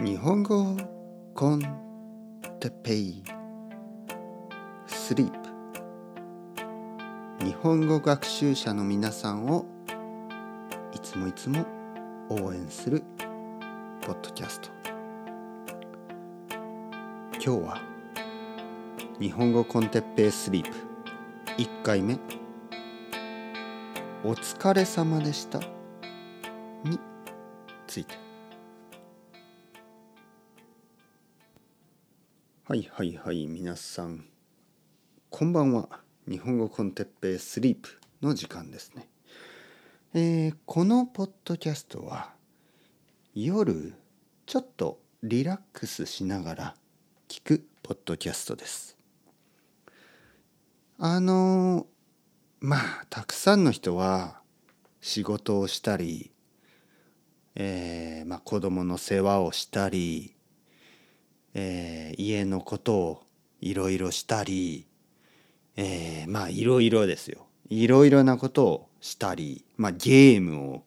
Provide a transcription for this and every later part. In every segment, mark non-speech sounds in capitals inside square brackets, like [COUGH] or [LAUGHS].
日本語 con Teppei。Sleep 日本語学習者の皆さんをいつもいつも応援するポッドキャスト。今日は日本語 con Teppei Sleep。1回目。お疲れ様でした。について。はいはいはい皆さん。こんばんは。日本語コンテッペイスリープの時間ですね。えー、このポッドキャストは夜ちょっとリラックスしながら聞くポッドキャストです。あのまあたくさんの人は仕事をしたり、えーまあ、子供の世話をしたりえー、家のことをいろいろしたり、えー、まあいろいろですよ。いろいろなことをしたり、まあ、ゲームを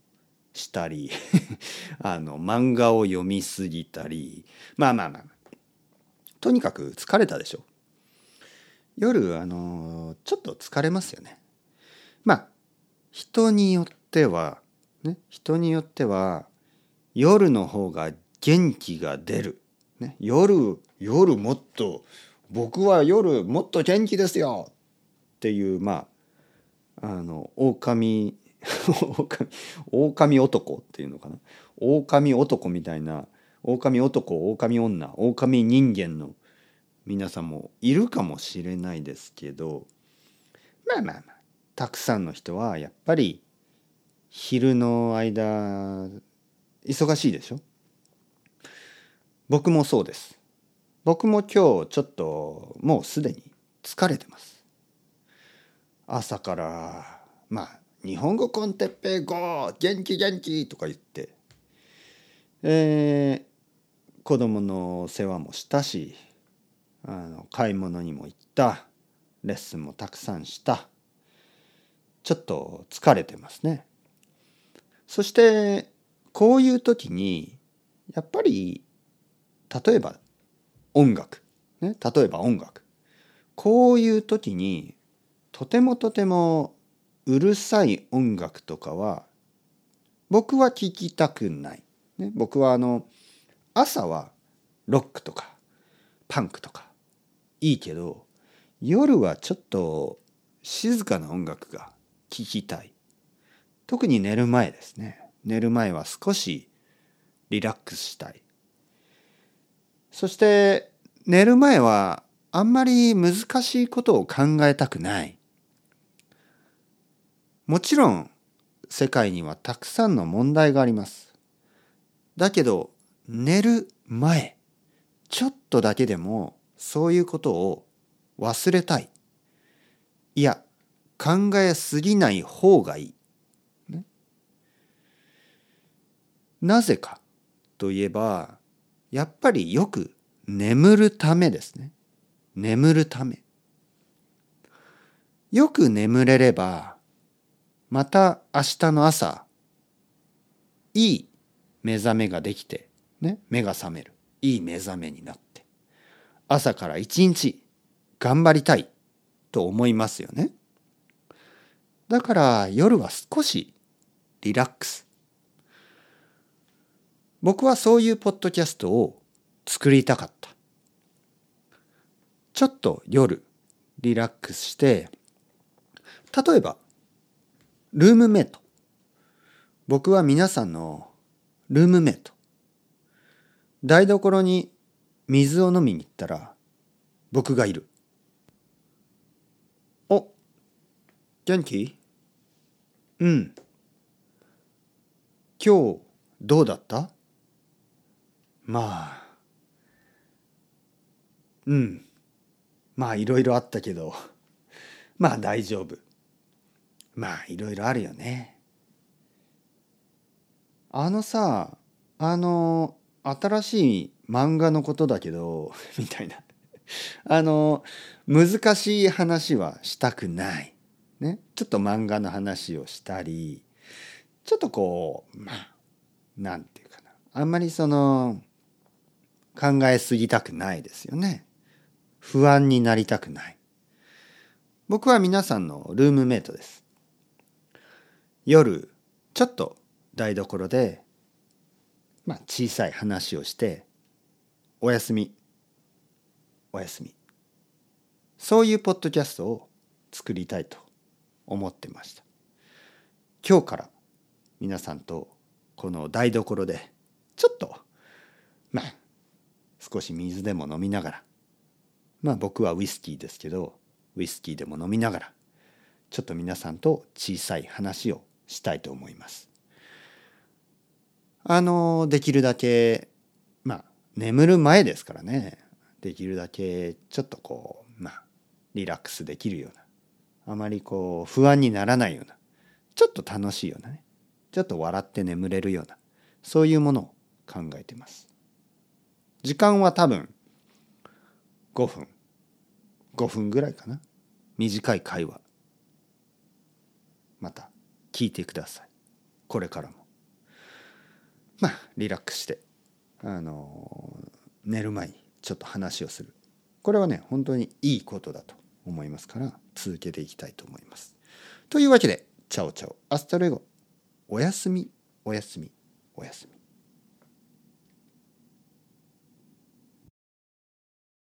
したり [LAUGHS] あの漫画を読みすぎたりまあまあまあとにかく疲れたでしょ。夜あのちょっと疲れますよね。まあ人によってはね人によっては夜の方が元気が出る。ね、夜夜もっと僕は夜もっと元気ですよ。っていうまああの狼 [LAUGHS] 狼男っていうのかな。狼男みたいな狼男狼女狼人間の皆さんもいるかもしれないですけどまあまあまあたくさんの人はやっぱり昼の間忙しいでしょ？僕もそうです。僕も今日ちょっともうすでに疲れてます。朝からまあ日本語コンテッペイゴー元気元気とか言ってえー、子供の世話もしたしあの買い物にも行ったレッスンもたくさんしたちょっと疲れてますね。そしてこういう時にやっぱり例えば音楽、ね、例えば音楽こういう時にとてもとてもうるさい音楽とかは僕は聴きたくない。ね、僕はあの朝はロックとかパンクとかいいけど夜はちょっと静かな音楽が聴きたい。特に寝る前ですね。寝る前は少しリラックスしたい。そして寝る前はあんまり難しいことを考えたくない。もちろん世界にはたくさんの問題があります。だけど寝る前ちょっとだけでもそういうことを忘れたい。いや考えすぎない方がいい。ね、なぜかといえばやっぱりよく眠るためですね。眠るため。よく眠れれば、また明日の朝、いい目覚めができて、ね、目が覚める。いい目覚めになって、朝から一日頑張りたいと思いますよね。だから夜は少しリラックス。僕はそういうポッドキャストを作りたかった。ちょっと夜リラックスして例えばルームメイト。僕は皆さんのルームメイト。台所に水を飲みに行ったら僕がいる。お元気？うん。今日どうだった？まあうん。まあいろいろあったけどまあ大丈夫。まあいろいろあるよね。あのさあの新しい漫画のことだけど [LAUGHS] みたいな。あの難しい話はしたくない。ね。ちょっと漫画の話をしたりちょっとこうまあなんていうかな。あんまりその考えすぎたくないですよね。不安になりたくない。僕は皆さんのルームメイトです。夜、ちょっと台所で、まあ小さい話をして、おやすみ、おやすみ。そういうポッドキャストを作りたいと思ってました。今日から皆さんとこの台所でちょっとまあ少し水でも飲みながら。まあ僕はウイスキーですけどウイスキーでも飲みながらちょっと皆さんと小さい話をしたいと思います。あのできるだけまあ眠る前ですからね。できるだけちょっとこうまあリラックスできるようなあまりこう不安にならないようなちょっと楽しいようなねちょっと笑って眠れるようなそういうものを考えてます。時間は多分5分。5分ぐらいかな。短い会話。また聞いてください。これからも。まあリラックスして。あの寝る前にちょっと話をする。これはね本当にいいことだと思いますから続けていきたいと思います。というわけで Chao chao。Hasta luego。おやすみ。おやすみ。おやすみ。